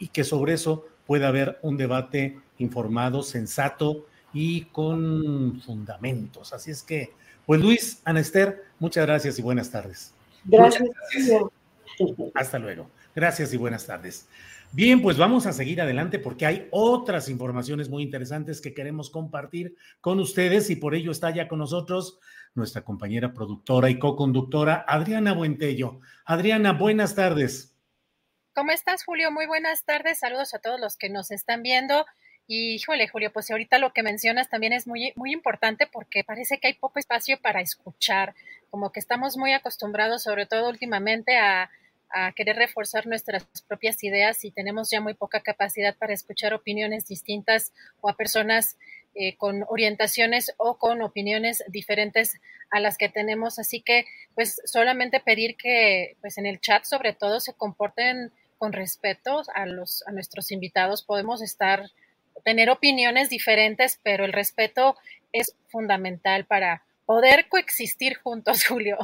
y que sobre eso pueda haber un debate informado, sensato y con fundamentos. Así es que, pues Luis, Anester, muchas gracias y buenas tardes. Gracias. Hasta luego. Gracias y buenas tardes. Bien, pues vamos a seguir adelante porque hay otras informaciones muy interesantes que queremos compartir con ustedes y por ello está ya con nosotros nuestra compañera productora y co-conductora Adriana Buentello. Adriana, buenas tardes. ¿Cómo estás, Julio? Muy buenas tardes. Saludos a todos los que nos están viendo. Y híjole, Julio, pues ahorita lo que mencionas también es muy, muy importante porque parece que hay poco espacio para escuchar, como que estamos muy acostumbrados, sobre todo últimamente, a, querer reforzar nuestras propias ideas y tenemos ya muy poca capacidad para escuchar opiniones distintas o a personas eh, con orientaciones o con opiniones diferentes a las que tenemos. Así que, pues, solamente pedir que, pues, en el chat, sobre todo, se comporten con respeto a los a nuestros invitados podemos estar tener opiniones diferentes, pero el respeto es fundamental para poder coexistir juntos, Julio.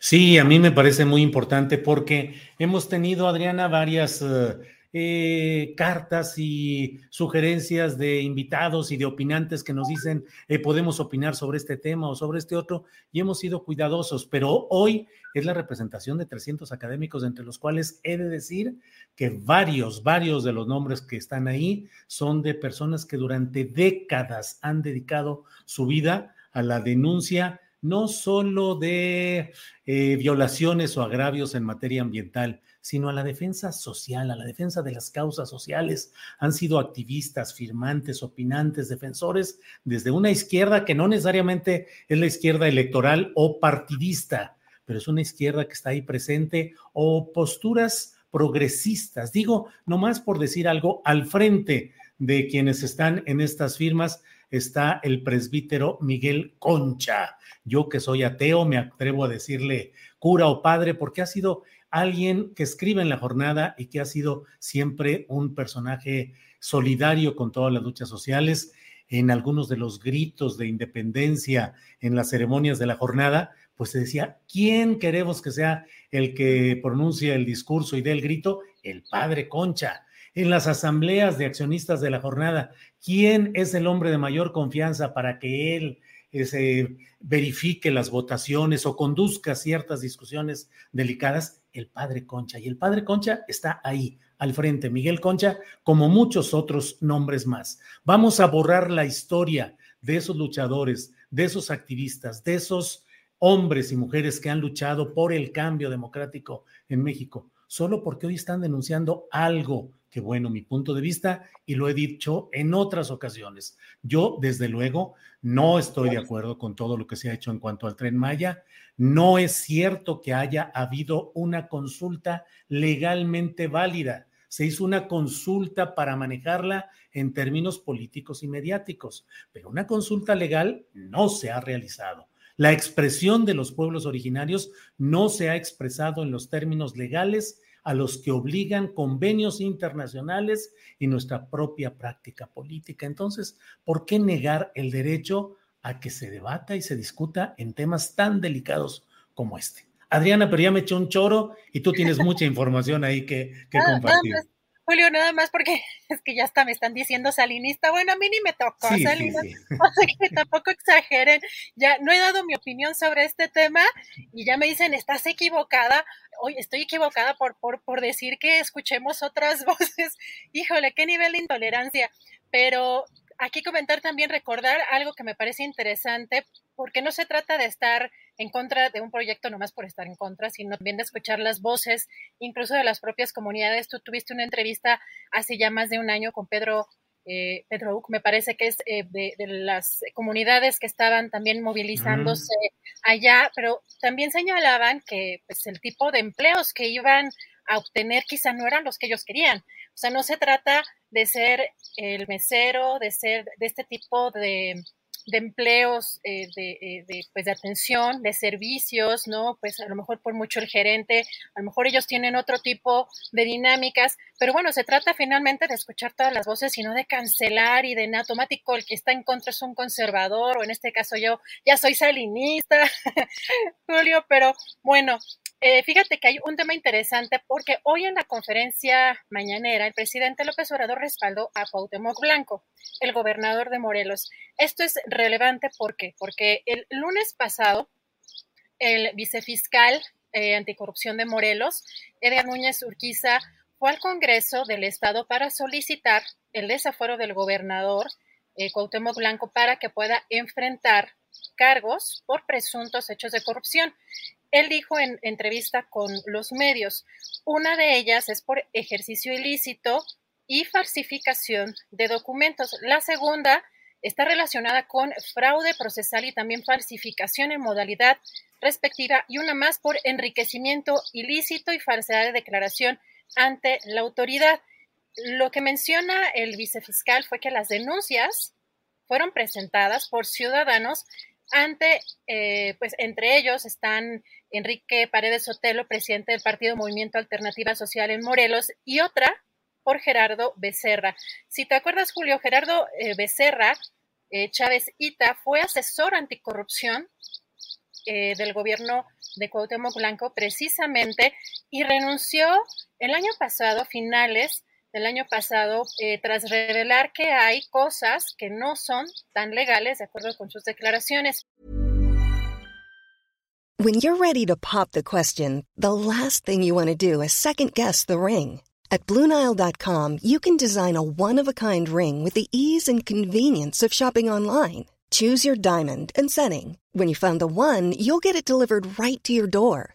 Sí, a mí me parece muy importante porque hemos tenido, Adriana, varias eh, eh, cartas y sugerencias de invitados y de opinantes que nos dicen eh, podemos opinar sobre este tema o sobre este otro y hemos sido cuidadosos, pero hoy es la representación de 300 académicos, entre los cuales he de decir que varios, varios de los nombres que están ahí son de personas que durante décadas han dedicado su vida a la denuncia no solo de eh, violaciones o agravios en materia ambiental, sino a la defensa social, a la defensa de las causas sociales. Han sido activistas, firmantes, opinantes, defensores desde una izquierda que no necesariamente es la izquierda electoral o partidista, pero es una izquierda que está ahí presente o posturas progresistas. Digo, nomás por decir algo, al frente de quienes están en estas firmas está el presbítero Miguel Concha. Yo que soy ateo me atrevo a decirle cura o padre porque ha sido alguien que escribe en la jornada y que ha sido siempre un personaje solidario con todas las luchas sociales. En algunos de los gritos de independencia en las ceremonias de la jornada, pues se decía, ¿quién queremos que sea el que pronuncia el discurso y dé el grito? El padre Concha. En las asambleas de accionistas de la jornada, ¿quién es el hombre de mayor confianza para que él se verifique las votaciones o conduzca ciertas discusiones delicadas? El padre Concha. Y el padre Concha está ahí, al frente. Miguel Concha, como muchos otros nombres más. Vamos a borrar la historia de esos luchadores, de esos activistas, de esos hombres y mujeres que han luchado por el cambio democrático en México, solo porque hoy están denunciando algo que bueno, mi punto de vista, y lo he dicho en otras ocasiones. Yo, desde luego, no estoy de acuerdo con todo lo que se ha hecho en cuanto al tren Maya. No es cierto que haya habido una consulta legalmente válida. Se hizo una consulta para manejarla en términos políticos y mediáticos, pero una consulta legal no se ha realizado. La expresión de los pueblos originarios no se ha expresado en los términos legales a los que obligan convenios internacionales y nuestra propia práctica política. Entonces, ¿por qué negar el derecho a que se debata y se discuta en temas tan delicados como este? Adriana, pero ya me eché un choro y tú tienes mucha información ahí que, compartir. Julio, nada más porque es que ya hasta me están diciendo salinista. Bueno, a mí ni me tocó salinista, o sea que tampoco exageren. Ya no he dado mi opinión sobre este tema y ya me dicen, estás equivocada. Hoy estoy equivocada por, por, por decir que escuchemos otras voces. Híjole, qué nivel de intolerancia. Pero aquí comentar también, recordar algo que me parece interesante, porque no se trata de estar en contra de un proyecto nomás por estar en contra, sino también de escuchar las voces, incluso de las propias comunidades. Tú tuviste una entrevista hace ya más de un año con Pedro. Eh, Pedro Uc, me parece que es eh, de, las comunidades que estaban también movilizándose allá, pero también señalaban que pues, el tipo de empleos que iban a obtener quizá no eran los que ellos querían. O sea, no se trata de ser el mesero, de ser de este tipo de, de empleos eh, de, eh, de, pues, de atención, de servicios, ¿no? Pues a lo mejor por mucho el gerente, a lo mejor ellos tienen otro tipo de dinámicas, pero bueno, se trata finalmente de escuchar todas las voces y no de cancelar y de en automático el que está en contra es un conservador, o en este caso yo ya soy salinista, Julio, pero bueno, eh, fíjate que hay un tema interesante porque hoy en la conferencia mañanera el presidente López Obrador respaldó a Cuauhtémoc Blanco, el gobernador de Morelos. Esto es relevante porque el lunes pasado el vicefiscal eh, anticorrupción de Morelos, Edgar Núñez Urquiza, fue al Congreso del Estado para solicitar el desafuero del gobernador eh, Cuauhtémoc Blanco para que pueda enfrentar cargos por presuntos hechos de corrupción. Él dijo en entrevista con los medios, una de ellas es por ejercicio ilícito y falsificación de documentos. La segunda está relacionada con fraude procesal y también falsificación en modalidad respectiva y una más por enriquecimiento ilícito y falsedad de declaración ante la autoridad. Lo que menciona el vicefiscal fue que las denuncias fueron presentadas por ciudadanos ante, eh, pues entre ellos están Enrique Paredes Sotelo, presidente del Partido Movimiento Alternativa Social en Morelos, y otra por Gerardo Becerra. Si te acuerdas, Julio, Gerardo eh, Becerra eh, Chávez Ita fue asesor anticorrupción del gobierno de Cuauhtémoc Blanco precisamente y renunció el año pasado, finales del año pasado, eh, tras revelar que hay cosas que no son tan legales de acuerdo con sus declaraciones. When you're ready to pop the question, the last thing you want to do is second guess the ring. At BlueNile.com, you can design a one-of-a-kind ring with the ease and convenience of shopping online. Choose your diamond and setting. When you find the one, you'll get it delivered right to your door.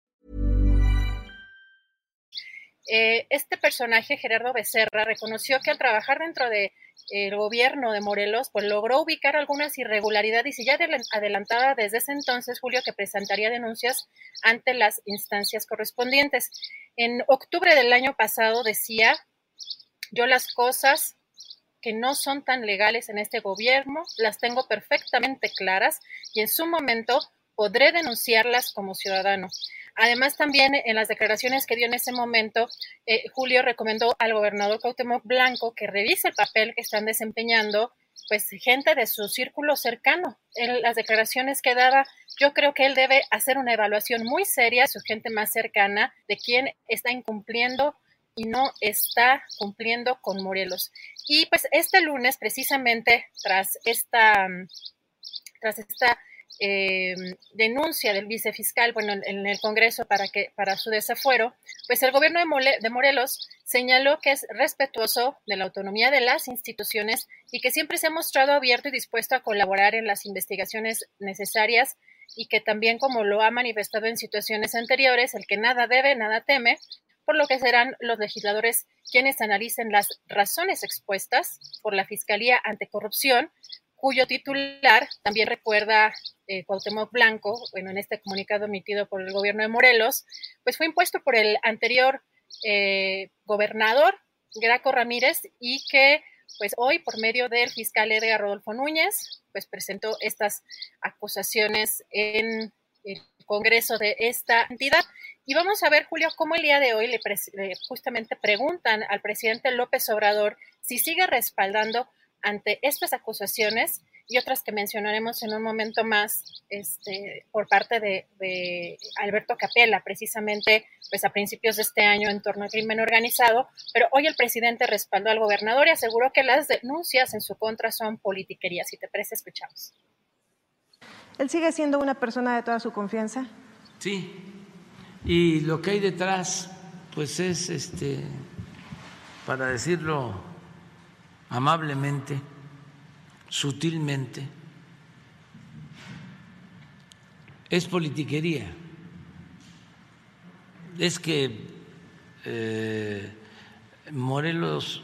Eh, este personaje, Gerardo Becerra, reconoció que al trabajar dentro de el gobierno de Morelos pues logró ubicar algunas irregularidades y ya adelantada desde ese entonces, Julio, que presentaría denuncias ante las instancias correspondientes. En octubre del año pasado decía, yo las cosas que no son tan legales en este gobierno las tengo perfectamente claras y en su momento podré denunciarlas como ciudadano. Además, también en las declaraciones que dio en ese momento, eh, Julio recomendó al gobernador Cuauhtémoc Blanco que revise el papel que están desempeñando pues gente de su círculo cercano. En las declaraciones que daba, yo creo que él debe hacer una evaluación muy seria de su gente más cercana, de quién está incumpliendo y no está cumpliendo con Morelos. Y pues este lunes, precisamente tras esta, tras esta eh, denuncia del vicefiscal, bueno, en, el Congreso para que para su desafuero, pues el gobierno de, Morelos señaló que es respetuoso de la autonomía de las instituciones y que siempre se ha mostrado abierto y dispuesto a colaborar en las investigaciones necesarias y que también, como lo ha manifestado en situaciones anteriores, el que nada debe, nada teme, por lo que serán los legisladores quienes analicen las razones expuestas por la Fiscalía Anticorrupción, cuyo titular también recuerda eh, Cuauhtémoc Blanco, bueno, en este comunicado emitido por el gobierno de Morelos, pues fue impuesto por el anterior eh, gobernador Graco Ramírez y que pues hoy por medio del fiscal Edgar Rodolfo Núñez pues presentó estas acusaciones en el Congreso de esta entidad. Y vamos a ver, Julio, cómo el día de hoy le, justamente preguntan al presidente López Obrador si sigue respaldando ante estas acusaciones y otras que mencionaremos en un momento más este, por parte de, Alberto Capella, precisamente pues a principios de este año en torno al crimen organizado, pero hoy el presidente respaldó al gobernador y aseguró que las denuncias en su contra son politiquerías. Si te parece, escuchamos. ¿Él sigue siendo una persona de toda su confianza? Sí, y lo que hay detrás, pues es, este, para decirlo amablemente, sutilmente, es politiquería. Es que eh, Morelos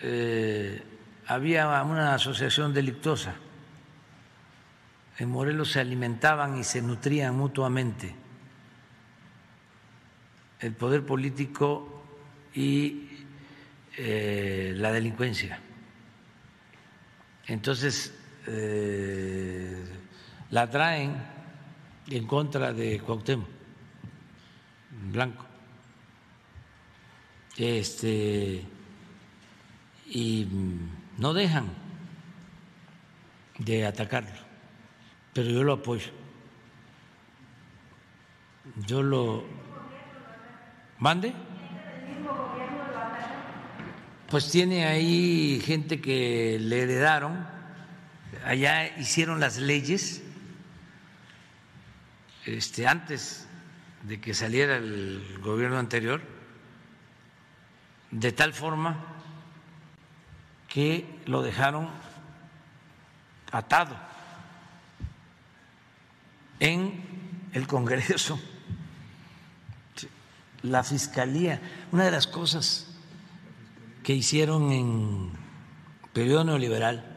eh, había una asociación delictuosa. En Morelos se alimentaban y se nutrían mutuamente el poder político y eh, la delincuencia. Entonces, eh, la traen en contra de Cuauhtémoc Blanco. Este, y no dejan de atacarlo, pero yo lo apoyo. Yo lo mande. Pues tiene ahí gente que le heredaron, allá hicieron las leyes este, antes de que saliera el gobierno anterior, de tal forma que lo dejaron atado en el Congreso, la Fiscalía. Una de las cosas que hicieron en periodo neoliberal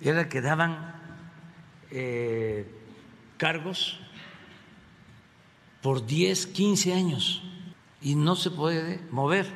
era que daban eh, cargos por 10, 15 años y no se puede mover.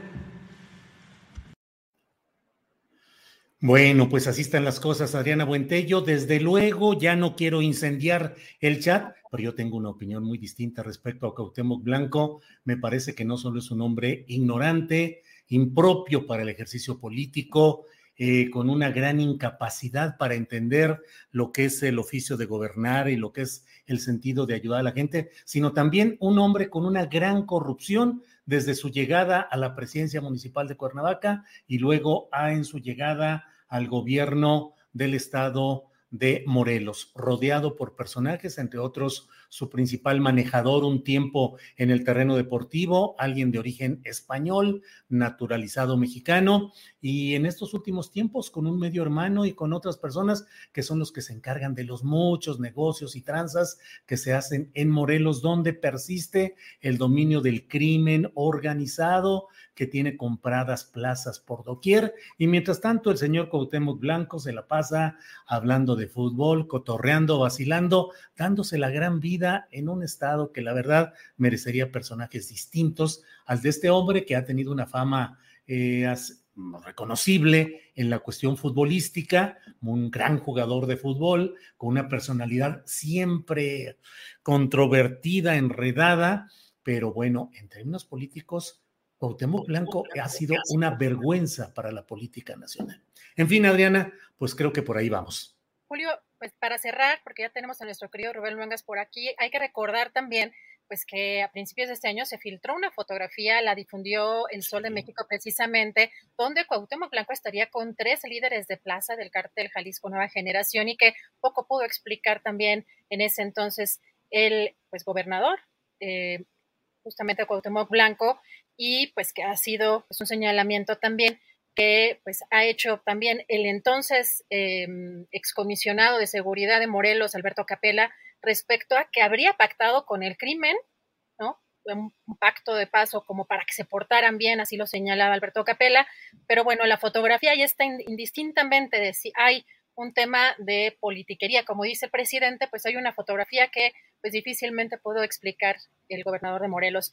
Bueno, pues así están las cosas, Adriana Buentello. Desde luego, ya no quiero incendiar el chat, pero yo tengo una opinión muy distinta respecto a Cuauhtémoc Blanco. Me parece que no solo es un hombre ignorante, impropio para el ejercicio político, eh, con una gran incapacidad para entender lo que es el oficio de gobernar y lo que es el sentido de ayudar a la gente, sino también un hombre con una gran corrupción desde su llegada a la presidencia municipal de Cuernavaca y luego a, en su llegada al gobierno del estado de Morelos, rodeado por personajes, entre otros su principal manejador un tiempo en el terreno deportivo, alguien de origen español, naturalizado mexicano, y en estos últimos tiempos con un medio hermano y con otras personas que son los que se encargan de los muchos negocios y tranzas que se hacen en Morelos, donde persiste el dominio del crimen organizado que tiene compradas plazas por doquier. Y mientras tanto, el señor Cuauhtémoc Blanco se la pasa hablando de fútbol, cotorreando, vacilando, dándose la gran vida en un estado que la verdad merecería personajes distintos al de este hombre que ha tenido una fama eh, reconocible en la cuestión futbolística, un gran jugador de fútbol, con una personalidad siempre controvertida, enredada, pero bueno, en términos políticos, Cuauhtémoc Blanco ha sido una vergüenza para la política nacional. En fin, Adriana, pues creo que por ahí vamos. Julio, pues para cerrar, porque ya tenemos a nuestro querido Rubén Luengas por aquí, hay que recordar también pues que a principios de este año se filtró una fotografía, la difundió El Sol de México precisamente, donde Cuauhtémoc Blanco estaría con tres líderes de plaza del cartel Jalisco Nueva Generación y que poco pudo explicar también en ese entonces el pues gobernador, eh, justamente Cuauhtémoc Blanco, y pues que ha sido pues, un señalamiento también que pues ha hecho también el entonces eh, excomisionado de seguridad de Morelos, Alberto Capella, respecto a que habría pactado con el crimen, ¿no? Un, pacto de paso como para que se portaran bien, así lo señalaba Alberto Capella, pero bueno, la fotografía ya está indistintamente de si hay un tema de politiquería, como dice el presidente, pues hay una fotografía que pues difícilmente puedo explicar el gobernador de Morelos.